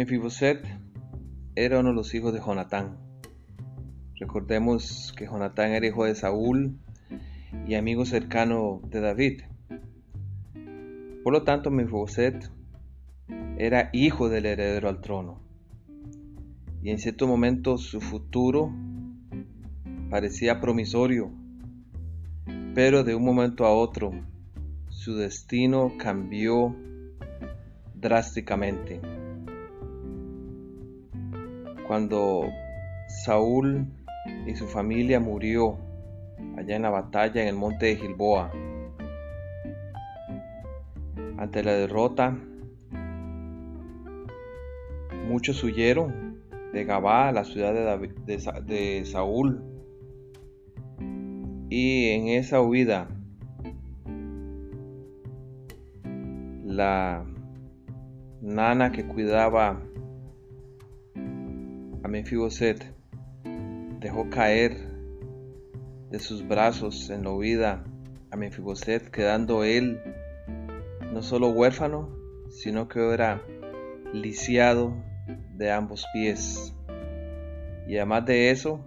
Mefiboset era uno de los hijos de Jonatán. Recordemos que Jonatán era hijo de Saúl y amigo cercano de David. Por lo tanto, Mefiboset era hijo del heredero al trono. Y en cierto momento su futuro parecía promisorio, pero de un momento a otro su destino cambió drásticamente. Cuando Saúl y su familia murió allá en la batalla en el monte de Gilboa, ante la derrota, muchos huyeron de Gabá, la ciudad de, de Saúl, y en esa huida la nana que cuidaba Mefiboset dejó caer de sus brazos en la huida a Mefiboset, quedando él no solo huérfano, sino que era lisiado de ambos pies. Y además de eso,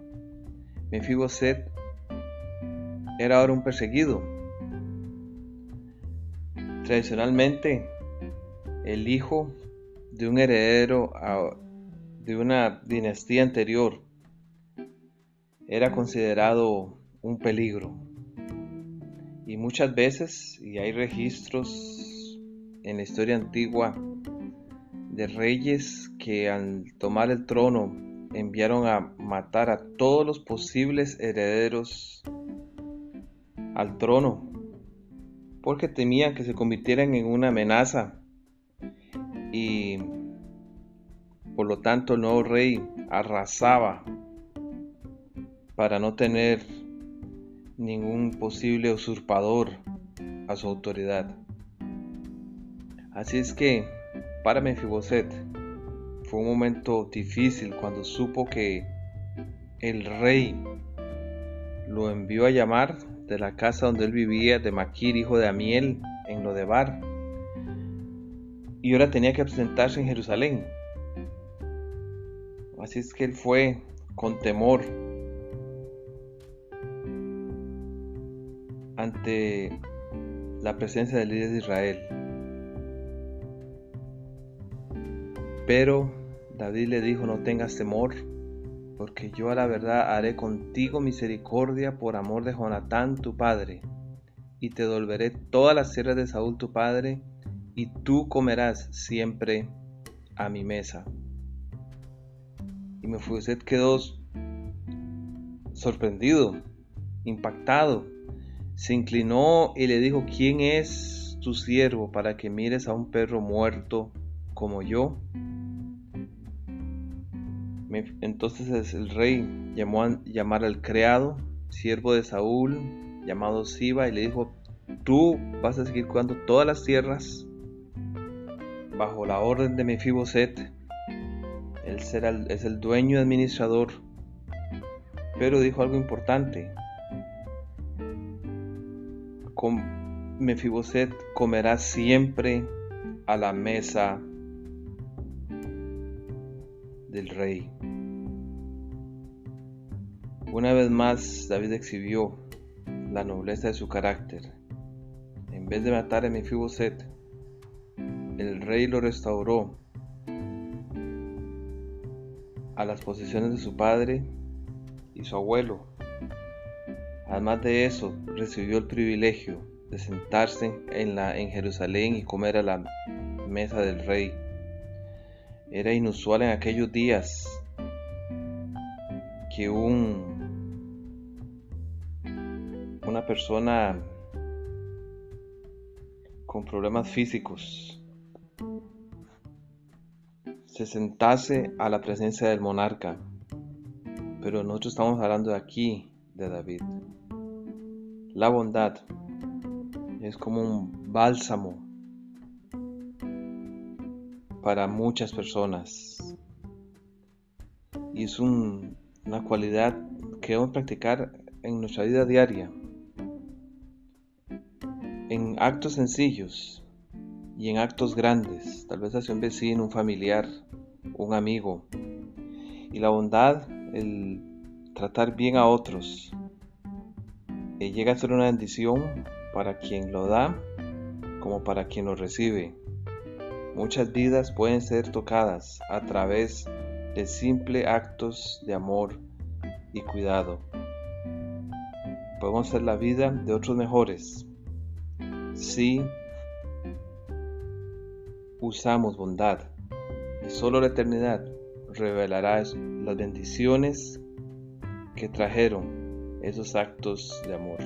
Mefiboset era ahora un perseguido. Tradicionalmente, el hijo de un heredero de una dinastía anterior era considerado un peligro. Y muchas veces, y hay registros en la historia antigua de reyes que al tomar el trono enviaron a matar a todos los posibles herederos al trono, porque temían que se convirtieran en una amenaza y por lo tanto el nuevo rey arrasaba para no tener ningún posible usurpador a su autoridad. Así es que para Mefiboset fue un momento difícil cuando supo que el rey lo envió a llamar de la casa donde él vivía de Maquir, hijo de Amiel, en Lodebar y ahora tenía que presentarse en Jerusalén. Así es que él fue con temor ante la presencia del líder de Israel. Pero David le dijo, no tengas temor, porque yo a la verdad haré contigo misericordia por amor de Jonatán tu padre, y te devolveré todas las tierras de Saúl tu padre, y tú comerás siempre a mi mesa. Y Mefiboset quedó sorprendido, impactado. Se inclinó y le dijo, ¿quién es tu siervo para que mires a un perro muerto como yo? Entonces el rey llamó al criado, siervo de Saúl, llamado Siba, y le dijo, tú vas a seguir cuidando todas las tierras bajo la orden de Mefiboset. Él será, es el dueño administrador. Pero dijo algo importante. Mefiboset comerá siempre a la mesa del rey. Una vez más, David exhibió la nobleza de su carácter. En vez de matar a Mefiboset, el rey lo restauró a las posesiones de su padre y su abuelo. Además de eso, recibió el privilegio de sentarse en, la, en Jerusalén y comer a la mesa del rey. Era inusual en aquellos días que un una persona con problemas físicos se sentase a la presencia del monarca. Pero nosotros estamos hablando de aquí de David. La bondad es como un bálsamo para muchas personas. Y es una cualidad que debemos practicar en nuestra vida diaria. En actos sencillos, y en actos grandes, tal vez hacia un vecino, un familiar, un amigo. Y la bondad, el tratar bien a otros, eh, llega a ser una bendición para quien lo da como para quien lo recibe. Muchas vidas pueden ser tocadas a través de simples actos de amor y cuidado. Podemos hacer la vida de otros mejores si usamos bondad. Y solo la eternidad revelará las bendiciones que trajeron esos actos de amor.